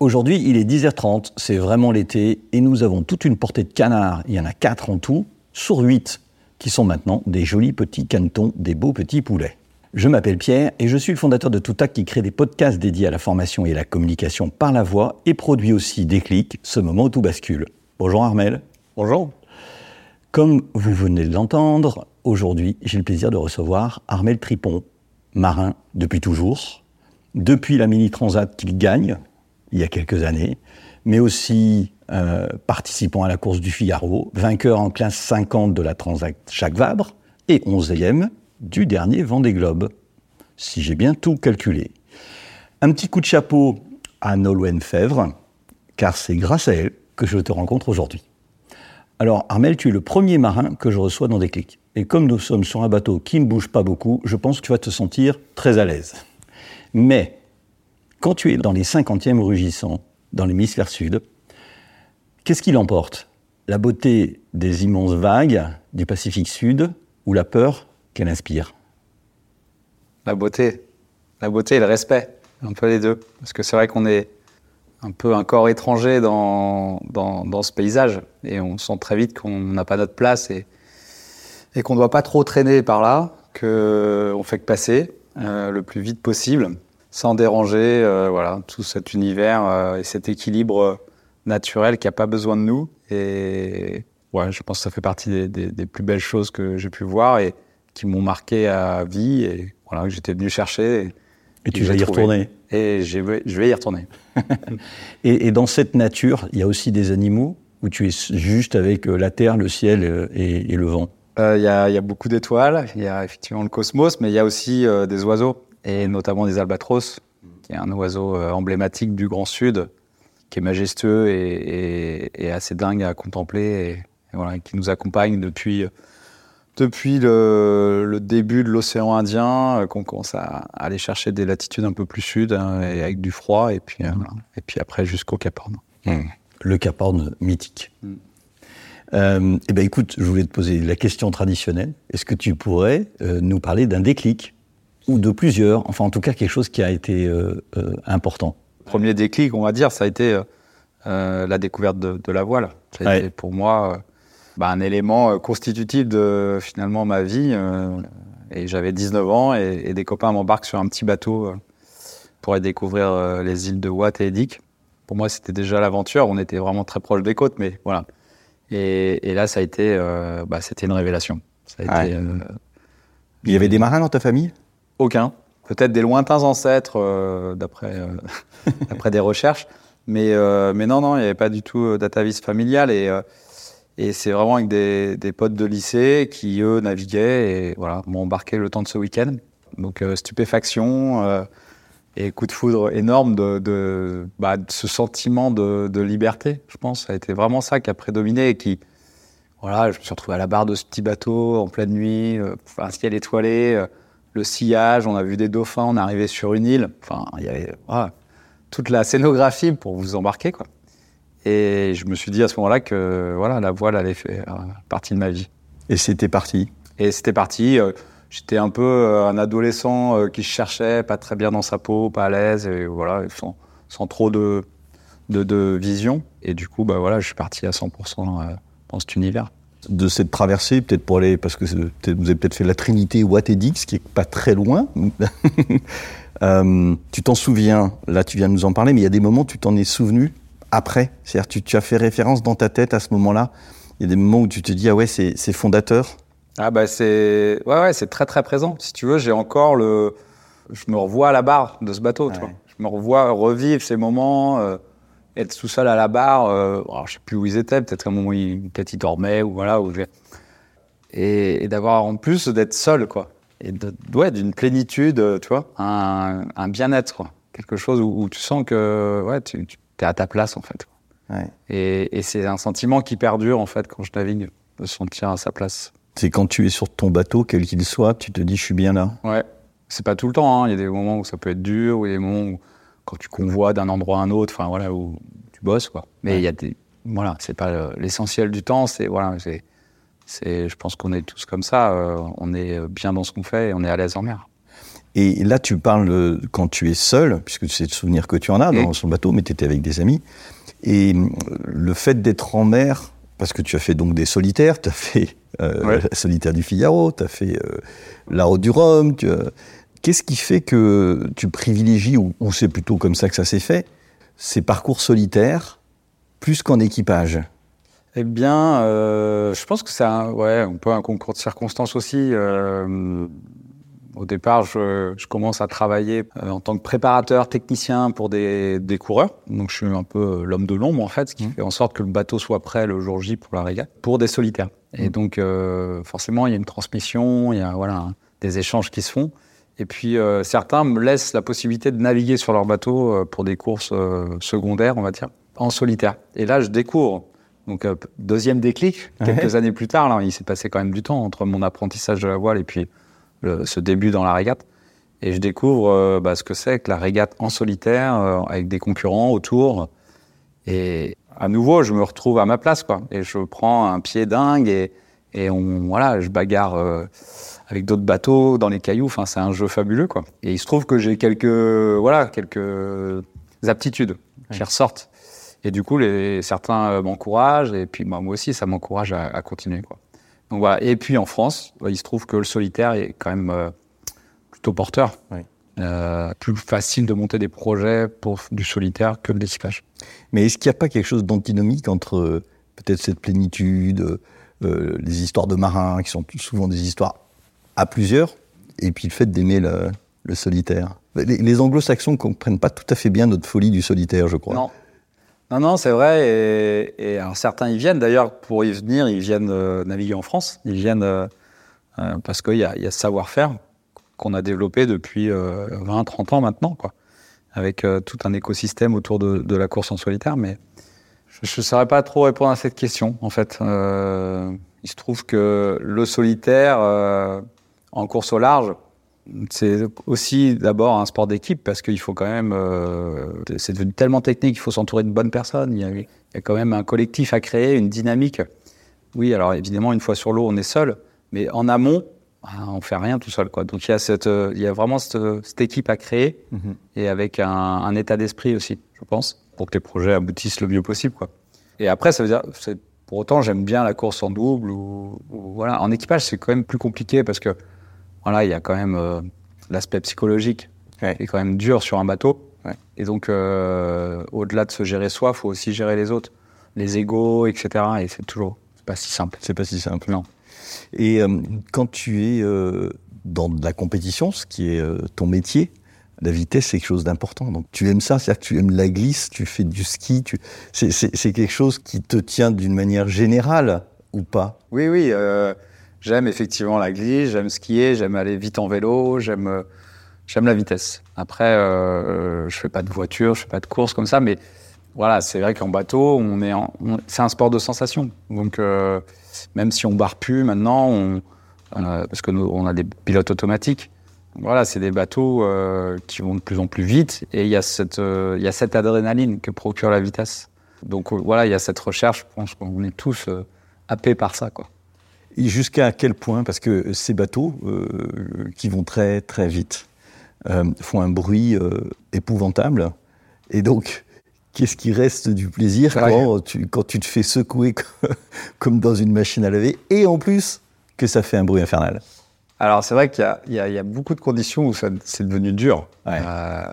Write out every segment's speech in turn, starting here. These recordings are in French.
Aujourd'hui, il est 10h30, c'est vraiment l'été, et nous avons toute une portée de canards, il y en a 4 en tout, sur 8, qui sont maintenant des jolis petits canetons, des beaux petits poulets. Je m'appelle Pierre et je suis le fondateur de Toutac qui crée des podcasts dédiés à la formation et à la communication par la voix et produit aussi Déclic, ce moment où tout bascule. Bonjour Armel. Bonjour. Comme vous venez de l'entendre, aujourd'hui j'ai le plaisir de recevoir Armel Tripon, marin depuis toujours, depuis la mini transat qu'il gagne, il y a quelques années, mais aussi euh, participant à la course du Figaro, vainqueur en classe 50 de la Transat Jacques Vabre et 11e du dernier Vendée Globe, si j'ai bien tout calculé. Un petit coup de chapeau à Nolwenn Fèvre, car c'est grâce à elle que je te rencontre aujourd'hui. Alors Armel, tu es le premier marin que je reçois dans des clics. Et comme nous sommes sur un bateau qui ne bouge pas beaucoup, je pense que tu vas te sentir très à l'aise. Mais quand tu es dans les 50e rugissants, dans l'hémisphère sud, qu'est-ce qui l'emporte? La beauté des immenses vagues du Pacifique Sud ou la peur qu'elle inspire? La beauté. La beauté et le respect. Un peu les deux. Parce que c'est vrai qu'on est un peu un corps étranger dans, ce paysage. Et on sent très vite qu'on n'a pas notre place et, et qu'on ne doit pas trop traîner par là, qu'on fait que passer euh, le plus vite possible sans déranger euh, voilà, tout cet univers euh, et cet équilibre naturel qui n'a pas besoin de nous. Et ouais, je pense que ça fait partie des, des, des plus belles choses que j'ai pu voir et qui m'ont marqué à vie et voilà, que j'étais venu chercher. Et, et tu vas y retourner Et je vais y retourner. et, et, dans cette nature, il y a aussi des animaux où tu es juste avec la terre, le ciel et, et le vent? Il euh, y, a, y, a beaucoup d'étoiles, il y a effectivement le cosmos, mais il y a aussi euh, des oiseaux et notamment des albatros, qui est un oiseau euh, emblématique du Grand Sud, qui est majestueux et, assez dingue à contempler, et, qui nous accompagne depuis, depuis le, début de l'océan Indien, euh, qu'on commence à, aller chercher des latitudes un peu plus sud, hein, avec du froid, et puis, euh, et puis après jusqu'au Cap Horn. Mmh. Le Cap Horn mythique. Eh ben écoute, je voulais te poser la question traditionnelle. Est-ce que tu pourrais nous parler d'un déclic? Ou de plusieurs, enfin en tout cas quelque chose qui a été euh, euh, important. Premier déclic, on va dire, ça a été euh, la découverte de, de, la voile. Ça a ouais. été pour moi bah, un élément constitutif de finalement ma vie. et j'avais 19 ans et, et des copains m'embarquent sur un petit bateau pour aller découvrir les îles de Watt et Edic. Pour moi, c'était déjà l'aventure. On était vraiment très proche des côtes, mais voilà. Et, et là, ça a été, bah, c'était une révélation. Ça a ouais. été, Il y avait des marins dans ta famille? Aucun. Peut-être des lointains ancêtres, euh, d'après euh, des recherches. Mais, euh, mais non, non, il n'y avait pas du tout d'atavisme familial. Et, euh, et c'est vraiment avec des, des, potes de lycée qui, eux, naviguaient et voilà, m'ont embarqué le temps de ce week-end. Donc, euh, stupéfaction et coup de foudre énorme de, de, bah, ce sentiment de, de, liberté, je pense. Ça a été vraiment ça qui a prédominé et qui, voilà, je me suis retrouvé à la barre de ce petit bateau en pleine nuit, un ciel étoilé le sillage, on a vu des dauphins, on est arrivé sur une île. Enfin, il y avait voilà, toute la scénographie pour vous embarquer, quoi. Et je me suis dit à ce moment-là que voilà, la voile allait faire partie de ma vie. Et c'était parti. Et c'était parti. J'étais un peu un adolescent qui se cherchait, pas très bien dans sa peau, pas à l'aise, et voilà, sans, sans trop de, de, de, vision. Et du coup, bah voilà, je suis parti à 100% dans cet univers de cette traversée, peut-être pour aller, parce que vous avez peut-être fait la Trinité Watt et Dix, qui est pas très loin. euh, tu t'en souviens, là tu viens de nous en parler, mais il y a des moments tu t'en es souvenu après C'est-à-dire, tu, tu as fait référence dans ta tête à ce moment-là Il y a des moments où tu te dis, ah ouais, c'est fondateur Ah bah c'est ouais ouais c'est très très présent. Si tu veux, j'ai encore le, je me revois à la barre de ce bateau. Tu vois. Je me revois revivre ces moments, euh, être tout seul à la barre. Euh, alors, je sais plus où ils étaient. Peut-être qu'à un moment ils, peut-être ils dormaient ou voilà. Ou et, et d'avoir en plus d'être seul quoi. Et de, ouais d'une plénitude, euh, tu vois, un, un bien-être quoi. Quelque chose où, où tu sens que ouais tu, tu es à ta place en fait. Ouais. Et, et c'est un sentiment qui perdure en fait quand je navigue, de se sentir à sa place. C'est quand tu es sur ton bateau, quel qu'il soit, tu te dis, je suis bien là. Ouais, c'est pas tout le temps. hein. Il y a des moments où ça peut être dur, ou il y a des moments où quand tu convoies d'un endroit à un autre, enfin voilà, où tu bosses quoi. Mais il y a des, voilà, c'est pas euh, l'essentiel du temps. C'est voilà, c'est, c'est, je pense qu'on est tous comme ça. euh, on est bien dans ce qu'on fait et on est à l'aise en mer. Et là, tu parles euh, quand tu es seul, puisque c'est le souvenir que tu en as dans Mm. son bateau, mais tu étais avec des amis. Et euh, le fait d'être en mer, parce que tu as fait donc des solitaires, tu as fait euh, Ouais. la solitaire du Figaro, tu as fait euh, la route du Rhum. tu as- Qu'est-ce qui fait que tu privilégies, ou, ou c'est plutôt comme ça que ça s'est fait, ces parcours solitaires plus qu'en équipage? Eh bien, euh, je pense que c'est un, ouais, un peu un concours de circonstances aussi. euh, au départ, je, je commence à travailler euh, en tant que préparateur technicien pour des, des coureurs. Donc, je suis un peu l'homme de l'ombre, en fait, ce qui fait en sorte que le bateau soit prêt le jour J pour la régate, pour des solitaires. Et donc, euh, forcément, il y a une transmission, il y a voilà, des échanges qui se font. Et puis, euh, certains me laissent la possibilité de naviguer sur leur bateau euh, pour des courses euh, secondaires, on va dire, en solitaire. Et là, je découvre donc, euh, deuxième déclic, quelques années plus tard, là, il s'est passé quand même du temps entre mon apprentissage de la voile et puis le- ce début dans la régate. Et je découvre euh, bah, ce que c'est que la régate en solitaire, euh, avec des concurrents autour. Et à nouveau, je me retrouve à ma place, quoi. Et je prends un pied dingue et, et on, voilà, je bagarre euh, avec d'autres bateaux dans les cailloux. Enfin, c'est un jeu fabuleux, quoi. Et il se trouve que j'ai quelques, voilà, quelques aptitudes qui ressortent. Et du coup, les, certains euh, m'encouragent, et puis bah, moi aussi, ça m'encourage à, à continuer. Quoi. Donc, voilà. Et puis en France, bah, il se trouve que le solitaire est quand même euh, plutôt porteur. Oui. Euh, plus facile de monter des projets pour du solitaire que de l'équipage. Mais est-ce qu'il n'y a pas quelque chose d'antinomique entre peut-être cette plénitude, les histoires de marins, qui sont souvent des histoires à plusieurs, et puis le fait d'aimer le, solitaire Les, anglo-saxons ne comprennent pas tout à fait bien notre folie du solitaire, je crois. Non. Non, non, c'est vrai. Et, alors, certains y viennent. D'ailleurs, pour y venir, ils viennent euh, naviguer en France. Ils viennent euh, euh, parce qu'il y a, y a ce savoir-faire qu'on a développé depuis euh, 20, 30 ans maintenant, quoi. Avec euh, tout un écosystème autour de, de la course en solitaire. Mais je ne saurais pas trop répondre à cette question, en fait. Euh, il se trouve que le solitaire euh, en course au large, c'est aussi d'abord un sport d'équipe parce qu'il faut quand même. euh, c'est devenu tellement technique, il faut s'entourer de bonnes personnes. Il y, a, il y a quand même un collectif à créer, une dynamique. Oui, alors évidemment, une fois sur l'eau, on est seul, mais en amont, ah, on fait rien tout seul. Quoi. Donc il y a, cette, il y a vraiment cette, cette équipe à créer Mhm. et avec un, un état d'esprit aussi, je pense, pour que les projets aboutissent le mieux possible. Quoi. Et après, ça veut dire. Pour autant, j'aime bien la course en double ou, ou voilà. En équipage, c'est quand même plus compliqué parce que voilà, il y a quand même euh, l'aspect psychologique Ouais. qui est quand même dur sur un bateau. Et donc, euh, au-delà de se gérer soi, faut aussi gérer les autres, les égaux, etc. Et c'est toujours c'est pas si simple. C'est pas si simple. Non. Et euh, quand tu es dans de la compétition, ce qui est ton métier, la vitesse, c'est quelque chose d'important. Donc tu aimes ça, c'est-à-dire que tu aimes la glisse, tu fais du ski, c'est, quelque chose qui te tient d'une manière générale ou pas? Oui, oui. euh, j'aime effectivement la glisse, j'aime skier, j'aime aller vite en vélo, j'aime euh, j'aime la vitesse. Après, euh, je fais pas de voiture, je fais pas de course comme ça, mais voilà, c'est vrai qu'en bateau, on c'est un sport de sensation. Donc, euh, même si on barre plus maintenant, parce que nous, on a des pilotes automatiques. Voilà, c'est des bateaux euh, qui vont de plus en plus vite, et il y a cette, euh, il y a cette adrénaline que procure la vitesse. Donc euh, voilà, il y a cette recherche. Je pense qu'on est tous happés par ça, quoi. Et jusqu'à quel point Parce que ces bateaux qui vont très très vite font un bruit épouvantable. Et donc, qu'est-ce qui reste du plaisir quand tu, quand tu te fais secouer comme dans une machine à laver et en plus que ça fait un bruit infernal? Alors c'est vrai qu'il y a, y y beaucoup de conditions où ça- c'est devenu dur. Ouais. Euh,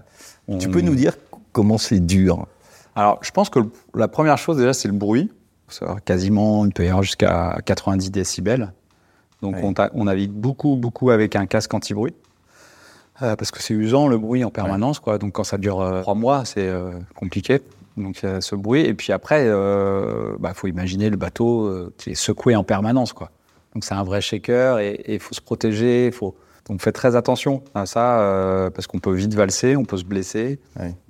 on- Tu peux nous dire comment c'est dur? Alors, je pense que le- la première chose déjà, c'est le bruit. Quasiment, il peut y avoir jusqu'à 90 décibels. Donc, Ouais. on, navigue beaucoup, beaucoup avec un casque anti-bruit. Euh, parce que c'est usant le bruit en permanence, quoi. Donc, quand ça dure euh, trois mois, c'est euh, compliqué. Donc, il y a ce bruit. Et puis après, il bah, faut imaginer le bateau qui est secoué en permanence, quoi. Donc, c'est un vrai shaker et il faut se protéger. Faut... Donc, faites très attention à ça euh, parce qu'on peut vite valser, on peut se blesser.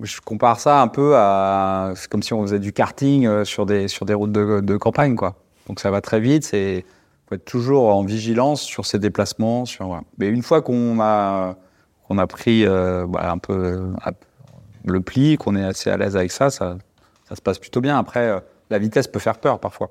Je compare ça un peu à. C'est comme si on faisait du karting euh, sur des, sur des routes de, de campagne, quoi. Donc ça va très vite, c'est. faut être toujours en vigilance sur ses déplacements. Sur, voilà. Mais une fois qu'on a, qu'on a pris euh, voilà, un peu euh, le pli, qu'on est assez à l'aise avec ça, ça, ça se passe plutôt bien. Après, euh, la vitesse peut faire peur parfois.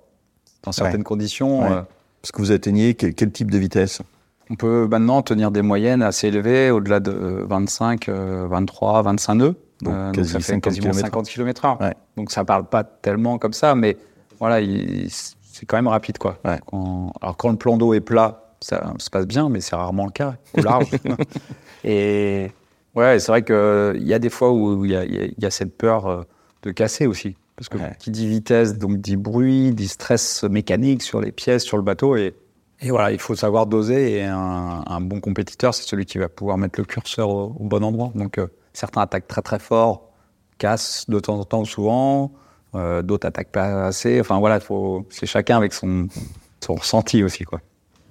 Dans certaines conditions, Ouais. Parce que vous atteignez quel, quel type de vitesse? On peut maintenant tenir des moyennes assez élevées, au-delà de euh, 25, euh, 23, 25 nœuds. Donc, Euh, quasi ça fait 50 quasiment kilomètres. 50 km. Ouais. Donc ça parle pas tellement comme ça, mais voilà, il- c'est quand même rapide. Quoi. Ouais. Quand- alors quand le plan d'eau est plat, ça se passe bien, mais c'est rarement le cas, au large. Et ouais, c'est vrai qu'il y a des fois où y y il y a cette peur euh, de casser aussi. Parce que Ouais. qui dit vitesse, donc dit bruit, dit stress mécanique sur les pièces, sur le bateau. Et, et voilà, il faut savoir doser. Et un, un bon compétiteur, c'est celui qui va pouvoir mettre le curseur au, au bon endroit. Donc euh, certains attaquent très très fort, cassent de temps en temps souvent, euh, d'autres attaquent pas assez. Enfin voilà, c'est chacun avec son, son ressenti aussi. Quoi.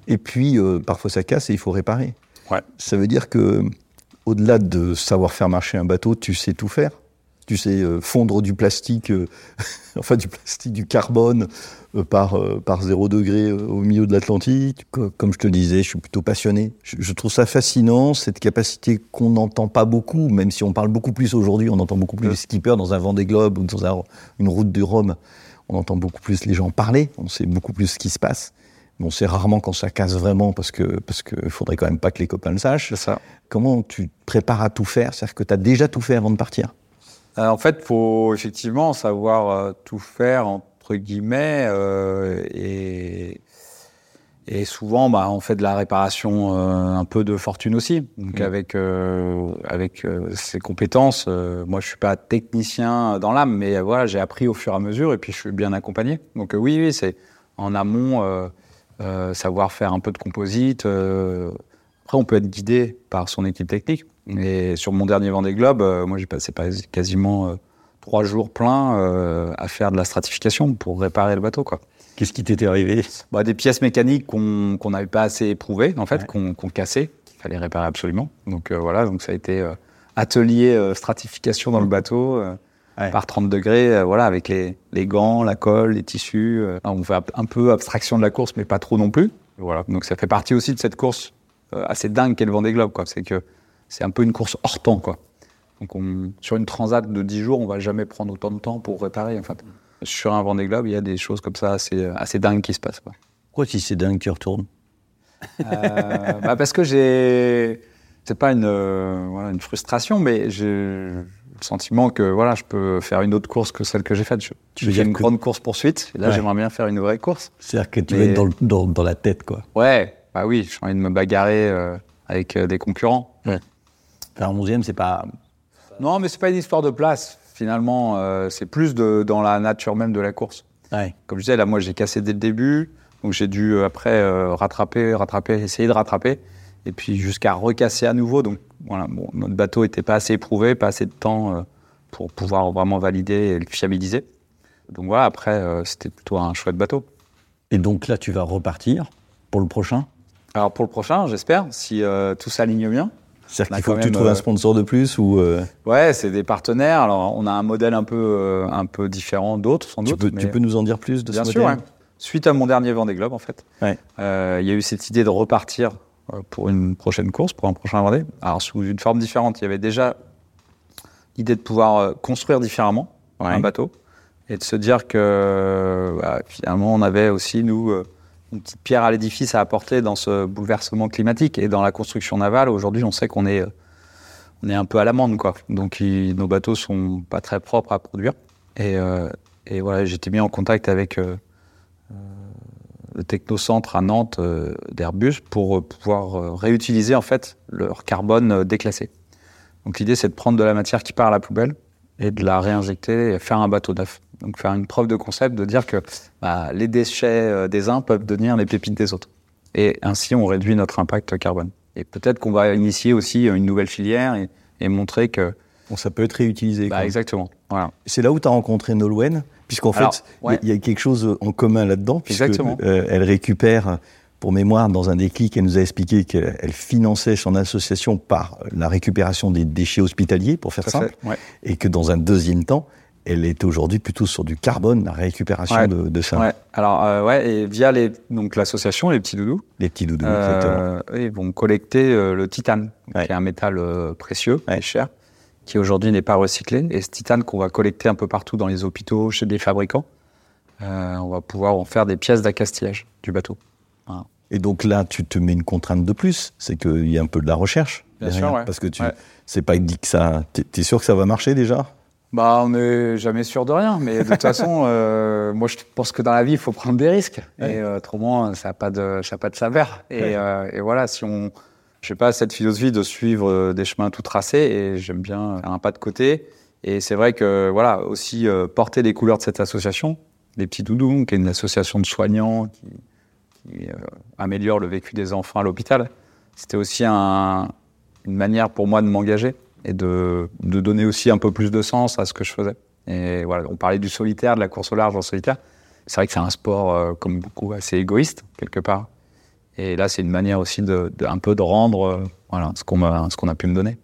Et puis, euh, parfois ça casse et il faut réparer. Ouais. Ça veut dire que, au-delà de savoir faire marcher un bateau, tu sais tout faire. Tu sais euh, fondre du plastique, euh, enfin du plastique, du carbone euh, par, par zéro degré au milieu de l'Atlantique. Co- Comme je te disais, je suis plutôt passionné. Je, je trouve ça fascinant, cette capacité qu'on n'entend pas beaucoup, même si on parle beaucoup plus aujourd'hui, on entend beaucoup plus les skippers dans un Vendée Globe ou dans un- une route du Rhum. On entend beaucoup plus les gens parler, on sait beaucoup plus ce qui se passe. Mais on sait rarement quand ça casse vraiment parce que parce que faudrait quand même pas que les copains le sachent. C'est ça. Comment tu te prépares à tout faire? C'est-à-dire que tu as déjà tout fait avant de partir? Euh, en fait, faut effectivement savoir euh, tout faire entre guillemets euh, et et souvent, bah, on fait de la réparation euh, un peu de fortune aussi. Donc Mm. avec euh, avec ces compétences, euh, moi je suis pas technicien dans l'âme, mais voilà, j'ai appris au fur et à mesure et puis je suis bien accompagné. Donc oui, oui, c'est en amont savoir faire un peu de composite. euh, après, on peut être guidé par son équipe technique. Et sur mon dernier Vendée Globe, euh, moi j'ai passé pas- quasiment euh, trois jours pleins euh, à faire de la stratification pour réparer le bateau, quoi. Qu'est-ce qui t'était arrivé? Bah, des pièces mécaniques qu'on qu'on n'avait pas assez éprouvées, en fait, Ouais. qu'on cassait, qu'il fallait réparer absolument. Donc euh, voilà, donc ça a été euh, atelier euh, stratification dans le bateau. euh, Ouais. Par 30 degrés, euh, voilà, avec les, les gants, la colle, les tissus. on fait un peu abstraction de la course, mais pas trop non plus. Voilà. Donc ça fait partie aussi de cette course euh, assez dingue qu'est le Vendée Globe, quoi. C'est que c'est un peu une course hors temps, quoi. Donc on, sur une transat de 10 jours, on va jamais prendre autant de temps pour réparer. En fait. Sur un Vendée Globe, il y a des choses comme ça assez, assez dingues qui se passent. Quoi. Pourquoi si c'est dingue tu retournes? Euh, bah parce que j'ai, c'est pas une, euh, voilà, une frustration, mais j'ai le sentiment que voilà, je peux faire une autre course que celle que j'ai faite. Je, Tu veux fais dire une que- grande course poursuite. Et là, Ouais. j'aimerais bien faire une vraie course. C'est-à-dire que tu Mais- veux être dans, le- dans- dans la tête, quoi. Ouais, bah oui, j'ai envie de me bagarrer euh, avec des concurrents. Un 11e, c'est pas. Non, mais c'est pas une histoire de place. Finalement, euh, c'est plus de, dans la nature même de la course. Ouais. Comme je disais, là, moi, j'ai cassé dès le début. Donc, j'ai dû euh, après euh, rattraper, rattraper, essayer de rattraper. Et puis, jusqu'à recasser à nouveau. Donc, voilà, bon, notre bateau n'était pas assez éprouvé, pas assez de temps euh, pour pouvoir vraiment valider et le fiabiliser. Donc, voilà, après, c'était plutôt un chouette bateau. Et donc là, tu vas repartir pour le prochain? Alors, pour le prochain, j'espère, si tout s'aligne bien. C'est-à-dire Bah, qu'il faut que tu trouves euh, un sponsor de plus ou. euh, Ouais, c'est des partenaires. Alors, on a un modèle un peu, euh, un peu différent d'autres, sans tu, doute. peux, mais- tu peux nous en dire plus de Bien ce sûr, modèle ouais. Suite à mon dernier Vendée Globe, en fait, Ouais. euh, il y a eu cette idée de repartir euh, pour une prochaine course, pour un prochain Vendée. Alors, sous une forme différente. Il y avait déjà l'idée de pouvoir euh, construire différemment un bateau et de se dire que bah, finalement, on avait aussi, nous, euh, une petite pierre à l'édifice à apporter dans ce bouleversement climatique et dans la construction navale. Aujourd'hui, on sait qu'on est, euh, on est un peu à l'amende, quoi. Donc, nos bateaux sont pas très propres à produire. Et, euh, et voilà, j'étais mis en contact avec euh, euh, le technocentre à Nantes d'Airbus pour pouvoir réutiliser en fait leur carbone déclassé. Donc l'idée c'est de prendre de la matière qui part à la poubelle et de la réinjecter et faire un bateau neuf. Donc faire une preuve de concept, de dire que bah, les déchets euh, des uns peuvent devenir les pépites des autres. Et ainsi, on réduit notre impact carbone. Et peut-être qu'on va initier aussi une nouvelle filière et, et montrer que... Bon, ça peut être réutilisé. Bah, exactement. Voilà. C'est là où tu as rencontré Nolwenn, puisqu'en fait, il y a- ouais. il y, a quelque chose en commun là-dedans, puisque Exactement. euh, elle récupère, pour mémoire, dans un déclic, elle nous a expliqué qu'elle elle finançait son association par la récupération des déchets hospitaliers, pour faire Tout simple. Ouais. et que dans un deuxième temps, elle est aujourd'hui plutôt sur du carbone, la récupération Ouais. de, de ça. Ouais. Alors, euh, ouais, et via les, donc l'association, les petits doudous, Les petits doudous, exactement. Euh, ils vont collecter euh, le titane, Ouais. qui est un métal euh, précieux et cher, qui aujourd'hui n'est pas recyclé. Et ce titane qu'on va collecter un peu partout dans les hôpitaux, chez des fabricants, on va pouvoir en faire des pièces d'accastillage du bateau. Et donc là, tu te mets une contrainte de plus, c'est qu'il y a un peu de la recherche. Bien derrière, sûr. Parce que tu, c'est pas dit que ça. T'es es sûr que ça va marcher déjà? Bah, on n'est jamais sûr de rien, mais de toute façon, euh, moi je pense que dans la vie, il faut prendre des risques. Ouais. Et euh, autrement, ça n'a pas de, ça a pas de saveur. Et, euh, et voilà, si on, je sais pas, cette philosophie de suivre euh, des chemins tout tracés, et j'aime bien faire un pas de côté. Et c'est vrai que voilà, aussi euh, porter les couleurs de cette association, les petits doudous, qui est une association de soignants qui, qui, euh, améliore le vécu des enfants à l'hôpital. C'était aussi un- une manière pour moi de m'engager et de, de donner aussi un peu plus de sens à ce que je faisais. Et voilà, on parlait du solitaire, de la course au large en solitaire. C'est vrai que c'est un sport, euh, comme beaucoup, assez égoïste, quelque part. Et là, c'est une manière aussi de, de- un peu de rendre euh, voilà, ce qu'on ce qu'on a pu me donner.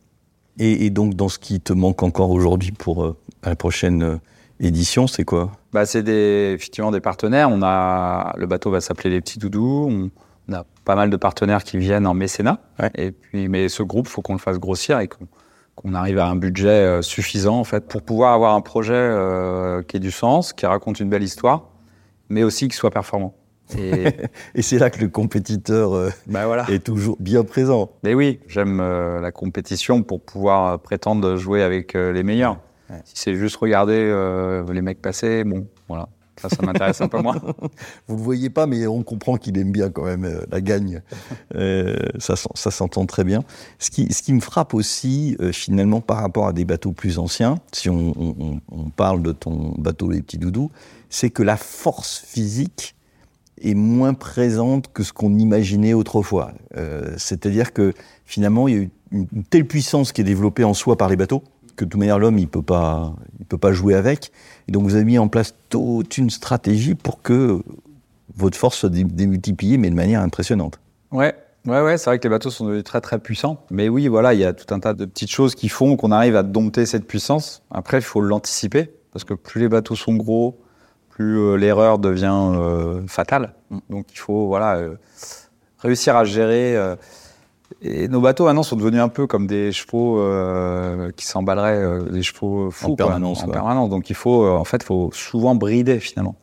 et, et donc, dans ce qui te manque encore aujourd'hui pour euh, la prochaine édition, c'est quoi? Bah, c'est des, effectivement des partenaires. On a, le bateau va s'appeler Les Petits Doudous. On, on a pas mal de partenaires qui viennent en mécénat. Ouais. Et puis, mais ce groupe, faut qu'on le fasse grossir et qu'on qu'on arrive à un budget euh, suffisant en fait pour pouvoir avoir un projet euh, qui ait du sens, qui raconte une belle histoire, mais aussi qui soit performant. Et Et c'est là que le compétiteur euh, bah voilà. est toujours bien présent. Mais oui, j'aime euh, la compétition pour pouvoir euh, prétendre jouer avec les meilleurs. Ouais. Si c'est juste regarder les mecs passer, bon, voilà, ça, ça m'intéresse un peu moins. Vous le voyez pas, mais on comprend qu'il aime bien quand même euh, la gagne. Euh, ça ça s'entend très bien. Ce qui, ce qui me frappe aussi, euh, finalement, par rapport à des bateaux plus anciens, si on, parle de ton bateau Les Petits Doudous, c'est que la force physique est moins présente que ce qu'on imaginait autrefois. C'est-à-dire que finalement, il y a une telle puissance qui est développée en soi par les bateaux que de toute manière l'homme il peut pas il peut pas jouer avec. Et donc vous avez mis en place toute une stratégie pour que votre force soit dé- démultipliée, mais de manière impressionnante. Ouais, ouais, ouais, c'est vrai que les bateaux sont devenus très très puissants. Mais oui, voilà, il y a tout un tas de petites choses qui font qu'on arrive à dompter cette puissance. Après, il faut l'anticiper, parce que plus les bateaux sont gros, plus euh, l'erreur devient euh, fatale. Donc il faut voilà euh, réussir à gérer. Et nos bateaux maintenant sont devenus un peu comme des chevaux euh, qui s'emballeraient, euh, des chevaux fous En quoi, permanence, en quoi. permanence. Donc il faut, euh, en fait, faut souvent brider finalement,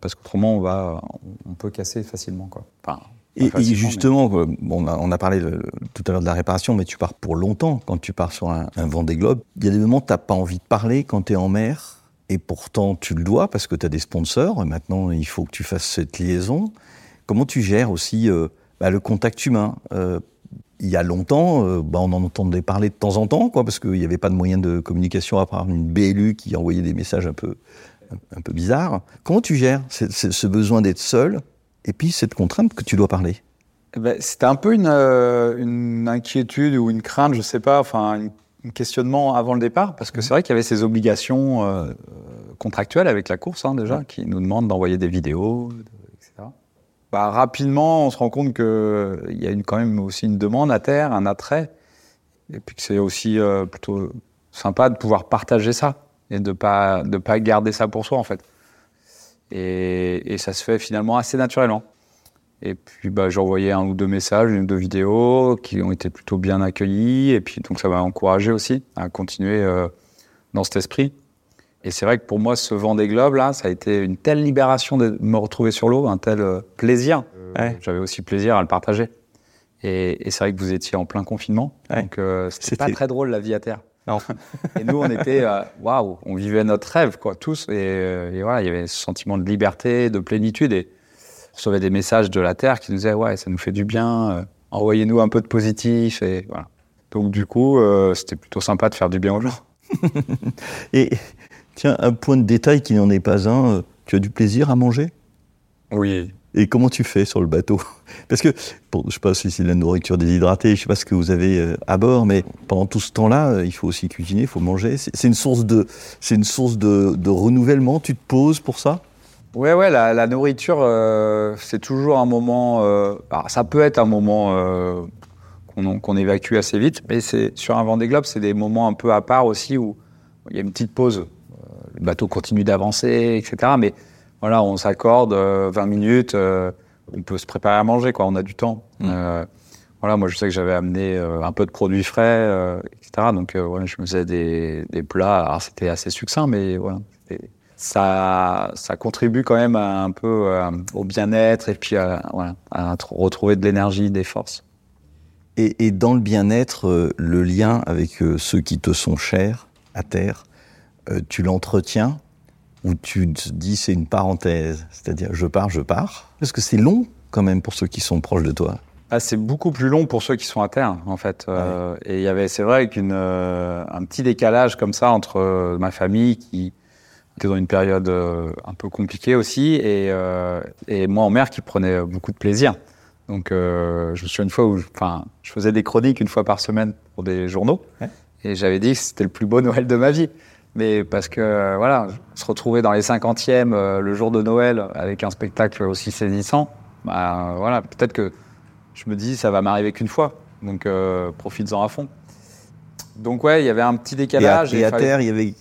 parce qu'autrement on va, on peut casser facilement quoi. Enfin, Et, facilement, justement, bon, on, a, on a parlé de- tout à l'heure de la réparation, mais tu pars pour longtemps quand tu pars sur un, un Vendée Globe. Il y a des moments où tu n'as pas envie de parler quand tu es en mer, et pourtant tu le dois parce que tu as des sponsors. et Maintenant, il faut que tu fasses cette liaison. Comment tu gères aussi bah, le contact humain Il y a longtemps, euh, bah, on en entendait parler de temps en temps, quoi, parce qu'il n'y avait pas de moyen de communication à part une BLU qui envoyait des messages un peu, un, un peu bizarres. Comment tu gères ce- besoin d'être seul et puis cette contrainte que tu dois parler? Eh ben, C'était un peu une, euh, une inquiétude ou une crainte, je sais pas, enfin un questionnement avant le départ, parce que c'est vrai qu'il y avait ces obligations euh, contractuelles avec la course hein, déjà, qui nous demandent d'envoyer des vidéos, de-. Bah, rapidement, on se rend compte qu'il y a une, quand même aussi une demande à terre, un attrait, et puis que c'est aussi euh, plutôt sympa de pouvoir partager ça et de pas de pas garder ça pour soi en fait. Et, et ça se fait finalement assez naturellement. Et puis bah, j'ai envoyé un ou deux messages, une ou deux vidéos qui ont été plutôt bien accueillis. Et puis donc ça m'a encouragé aussi à continuer euh, dans cet esprit. Et c'est vrai que pour moi, ce vent des globes là, ça a été une telle libération de me retrouver sur l'eau, un tel euh, plaisir. Ouais. J'avais aussi plaisir à le partager. Et, et c'est vrai que vous étiez en plein confinement, Ouais. donc euh, c'était pas très drôle la vie à terre. Non. et nous, on était, euh, waouh, on vivait notre rêve, quoi, tous. Et, euh, et voilà, il y avait ce sentiment de liberté, de plénitude. Et on recevait des messages de la Terre qui nous disaient, ouais, ça nous fait du bien, euh, envoyez-nous un peu de positif. Et voilà. Donc, du coup, euh, c'était plutôt sympa de faire du bien aux gens. Et tiens, un point de détail qui n'en est pas un, euh, tu as du plaisir à manger? Oui. Et comment tu fais sur le bateau? Parce que, bon, je sais pas si c'est de la nourriture déshydratée, je sais pas ce que vous avez euh, à bord, mais pendant tout ce temps-là, euh, il faut aussi cuisiner, il faut manger. C'est une source de, c'est une source de, de renouvellement. Tu te poses pour ça? Ouais, ouais, la, la nourriture, euh, c'est toujours un moment. euh, alors, ça peut être un moment euh, qu'on évacue assez vite, mais c'est sur un Vendée Globe, c'est des moments un peu à part aussi où il y a une petite pause. Euh, le bateau continue d'avancer, etc. Mais voilà, on s'accorde euh, 20 minutes, euh, on peut se préparer à manger, quoi. On a du temps. Euh, voilà, moi, je sais que j'avais amené euh, un peu de produits frais, euh, etc. Donc, euh, voilà, je me faisais des, des plats. Alors, c'était assez succinct, mais voilà. ça, ça contribue quand même à, un peu euh, au bien-être et puis à, voilà, à tr- retrouver de l'énergie, des forces. et, et dans le bien-être, euh, le lien avec euh, ceux qui te sont chers à terre, euh, tu l'entretiens ou tu te dis c'est une parenthèse C'est-à-dire, je pars, je pars Parce que c'est long quand même pour ceux qui sont proches de toi? Ah, c'est beaucoup plus long pour ceux qui sont à terre, en fait. Euh, et il y avait, c'est vrai, qu'une, euh, un petit décalage comme ça entre euh, ma famille qui était dans une période euh, un peu compliquée aussi et, euh, et moi en mer qui prenait beaucoup de plaisir. Donc, euh, je me souviens une fois où, je- enfin, je faisais des chroniques une fois par semaine pour des journaux Ouais. et j'avais dit que c'était le plus beau Noël de ma vie. Mais parce que, voilà, se retrouver dans les 50e euh, le jour de Noël avec un spectacle aussi saisissant, bah, voilà, peut-être que je me dis ça va m'arriver qu'une fois. Donc, euh, profites-en à fond. Donc, ouais, il y avait un petit Et à, décalage. et à fallait- terre, il y avait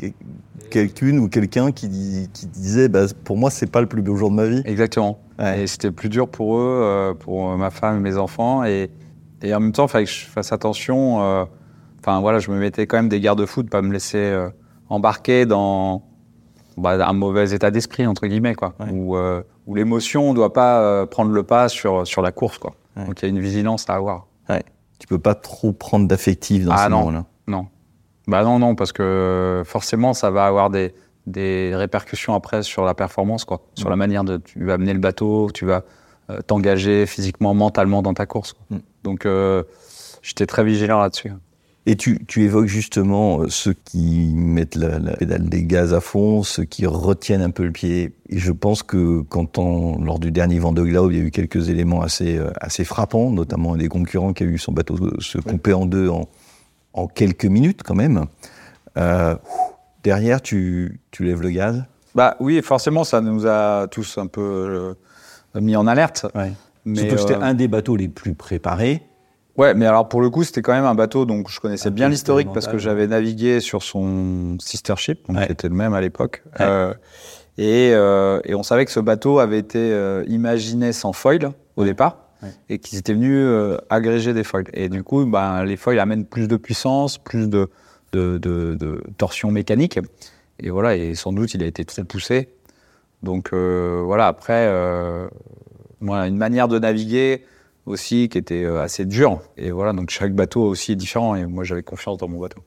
quelqu'une ou quelqu'un qui, qui disait bah, pour moi, c'est pas le plus beau jour de ma vie. Exactement. Ouais. Et c'était plus dur pour eux, euh, pour ma femme et mes enfants. Et, et en même temps, il fallait que je fasse attention. euh, Enfin, voilà, je me mettais quand même des garde-fous de pas me laisser embarquer dans bah, un mauvais état d'esprit, entre guillemets, quoi. Ouais. Où, euh, où l'émotion ne doit pas euh, prendre le pas sur, sur la course, quoi. Ouais. Donc il y a une vigilance à avoir. Tu peux pas trop prendre d'affectif dans Ah ce non. moment-là. Non. Bah non, non, parce que forcément, ça va avoir des, des répercussions après sur la performance, quoi. Sur la manière de. Tu vas amener le bateau, tu vas euh, t'engager physiquement, mentalement dans ta course. quoi. Mm. Donc, euh, j'étais très vigilant là-dessus. Et tu, tu évoques justement euh, ceux qui mettent la, la pédale des gaz à fond, ceux qui retiennent un peu le pied. Et je pense que quand on, lors du dernier Vendée Globe, il y a eu quelques éléments assez, euh, assez frappants, notamment un des concurrents qui a eu son bateau se couper en deux en, en quelques minutes quand même. Euh, derrière, tu, tu lèves le gaz? Bah oui, forcément, ça nous a tous un peu euh, mis en alerte. Mais, Surtout que c'était un des bateaux les plus préparés. Ouais, mais alors pour le coup, c'était quand même un bateau, donc je connaissais Un bien l'historique parce que j'avais navigué sur son sister ship, donc Ouais. qui était le même à l'époque. Ouais. Euh, et, euh, et on savait que ce bateau avait été euh, imaginé sans foil au départ et qu'ils étaient venus agréger des foils. Et du coup, ben, les foils amènent plus de puissance, plus de, de, de, de torsion mécanique. Et voilà, et sans doute, il a été trop poussé. Donc voilà, après, voilà, une manière de naviguer aussi qui était euh, assez dure. Et voilà, donc chaque bateau aussi est différent. Et moi, j'avais confiance dans mon bateau.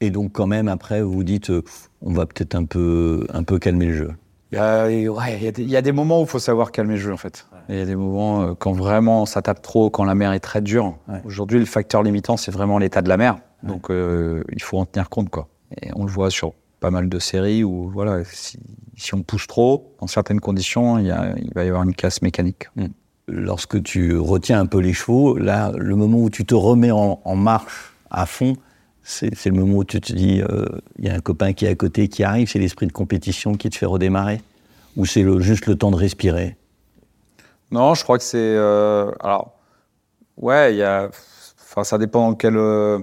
Et donc quand même, après, vous vous dites, euh, on va peut-être un peu, un peu calmer le jeu. Il y a, et ouais, il y a des- il y, a des moments où il faut savoir calmer le jeu, en fait. Il y a des moments euh, quand vraiment ça tape trop, quand la mer est très dure. Ouais. Aujourd'hui, le facteur limitant, c'est vraiment l'état de la mer. Donc, euh, il faut en tenir compte, quoi. Et on le voit sur pas mal de séries où, voilà, si, si on pousse trop, dans certaines conditions, il, y a- il va y avoir une casse mécanique. Lorsque tu retiens un peu les chevaux, là, le moment où tu te remets en, marche à fond, c'est le moment où tu te dis, euh, il y a un copain qui est à côté qui arrive, c'est l'esprit de compétition qui te fait redémarrer? Ou c'est juste le temps de respirer? Non, je crois que c'est. euh, alors, ouais, il y a. Enfin, ça dépend dans quelle, euh,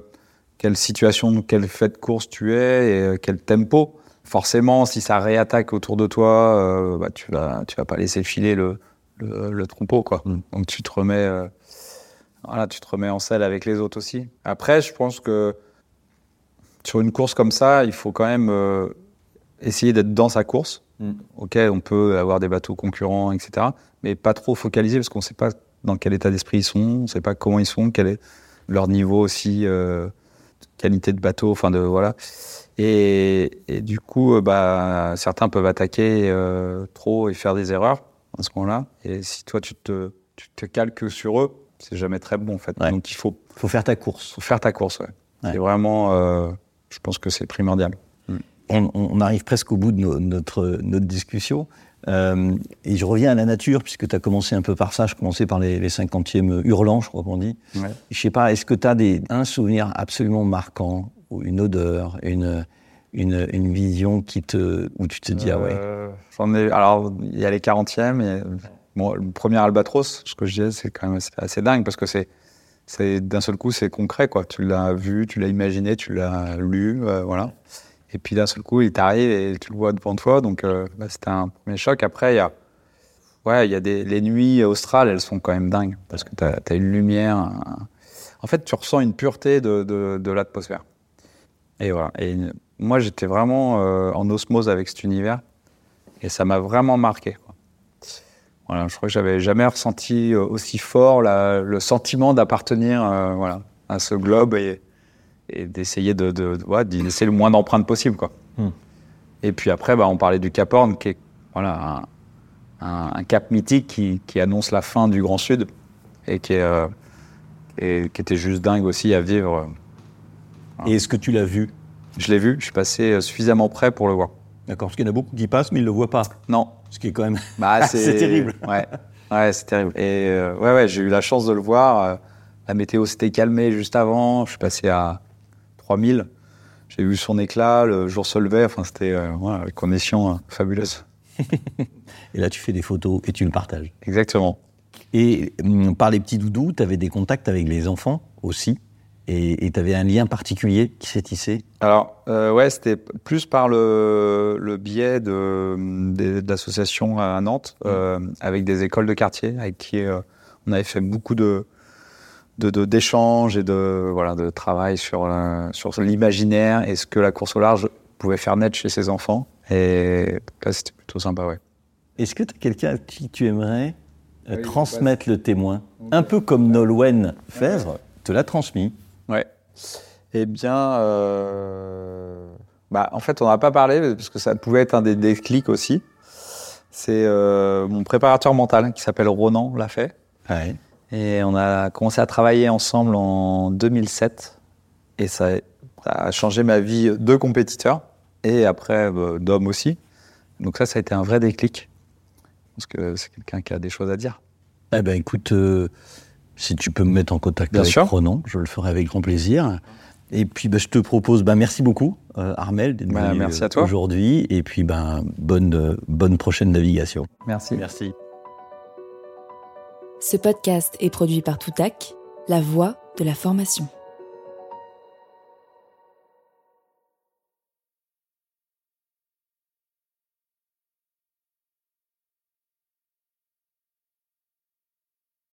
quelle situation, quel fait de course tu es et euh, quel tempo. Forcément, si ça réattaque autour de toi, bah, tu vas, tu vas pas laisser filer le, le, le trompeau, quoi. Mm. Donc, tu te remets. euh, voilà, tu te remets en selle avec les autres aussi. Après, je pense que sur une course comme ça, il faut quand même euh, essayer d'être dans sa course. Mm. Ok, on peut avoir des bateaux concurrents, etc. Mais pas trop focaliser parce qu'on ne sait pas dans quel état d'esprit ils sont, on ne sait pas comment ils sont, quel est leur niveau aussi, euh, qualité de bateau, enfin de voilà. Et, et du coup, bah, certains peuvent attaquer euh, trop et faire des erreurs à ce moment-là. Et si toi tu te, tu te calques sur eux, c'est jamais très bon en fait. Ouais. Donc il faut faut faire ta course. faut faire ta course, ouais. Ouais. C'est vraiment. euh, je pense que c'est primordial. On, on arrive presque au bout de no- notre, notre discussion. Euh, et je reviens à la nature, puisque tu as commencé un peu par ça. Je commençais par les, les 50e hurlants, je crois qu'on dit. Ouais. Je sais pas, est-ce que tu as des, un souvenir absolument marquant, ou une odeur, une, une, vision qui te, où tu te dis, ah ouais, Euh. Alors, il y a les 40e. Et, bon, le premier Albatros, ce que je disais, c'est quand même assez, dingue parce que c'est, c'est d'un seul coup, c'est concret, quoi. Tu l'as vu, tu l'as imaginé, tu l'as lu, euh, voilà. Et puis d'un seul coup, il t'arrive et tu le vois devant toi. Donc, euh, bah, c'était un premier choc. Après, il y a. Ouais, il y a des. Les nuits australes, elles sont quand même dingues parce que tu as, une lumière. En fait, tu ressens une pureté de, de l'atmosphère. Et voilà. Et moi, j'étais vraiment euh, en osmose avec cet univers. Et ça m'a vraiment marqué. quoi. Voilà, je crois que j'avais jamais ressenti euh, aussi fort la- le sentiment d'appartenir euh, voilà, à ce globe et, et d'essayer de, de, de- ouais, d'y laisser le moins d'empreintes possible. Quoi. Hmm. Et puis après, bah, on parlait du Cap Horn, qui est voilà, un, un- un cap mythique qui, qui annonce la fin du Grand Sud et qui, est, euh, et qui était juste dingue aussi à vivre. Et est-ce que tu l'as vu? Je l'ai vu, je suis passé euh, suffisamment près pour le voir. D'accord, parce qu'il y en a beaucoup qui passent, mais ils ne le voient pas. Non, Ce qui est quand même. Bah, C'est terrible. Ouais, ouais c'est terrible. Et euh, ouais, ouais, j'ai eu la chance de le voir. Euh, La météo s'était calmée juste avant. Je suis passé à 3000. J'ai vu son éclat, le jour se levait. Enfin, c'était euh, voilà, des conditions euh, fabuleuses. Et là, tu fais des photos et tu le partages. Exactement. Et hum, par les petits doudous, tu avais des contacts avec les enfants aussi? Et tu avais un lien particulier qui s'est tissé. Alors, euh, ouais, c'était plus par le, le biais de, de, d'associations à Nantes, euh, avec des écoles de quartier, avec qui euh, on avait fait beaucoup de, de, de- d'échanges et de, voilà, de travail sur, sur l'imaginaire et ce que la course au large pouvait faire naître chez ses enfants. Et là, c'était plutôt sympa, ouais. Est-ce que tu as quelqu'un à qui tu aimerais euh, Oui, transmettre le témoin? Un peu comme Nolwenn Fèvre te l'a transmis. Ouais. Eh bien, euh, bah, en fait, on n'a pas parlé parce que ça pouvait être un des déclics aussi. C'est euh, mon préparateur mental qui s'appelle Ronan l'a fait. Ouais. Et on a commencé à travailler ensemble en 2007. Et ça, a changé ma vie de compétiteur et après euh, d'homme aussi. Donc ça, ça a été un vrai déclic. Parce que c'est quelqu'un qui a des choses à dire. Eh ben écoute, euh, si tu peux me mettre en contact Bien avec sûr. Ronan, je le ferai avec grand plaisir. Et puis ben, je te propose, ben, merci beaucoup euh, Armel d'être Bah, venu merci euh, à toi. aujourd'hui. Et puis ben, bonne, euh, bonne prochaine navigation. Merci. Merci. Ce podcast est produit par Toutac, la voix de la formation.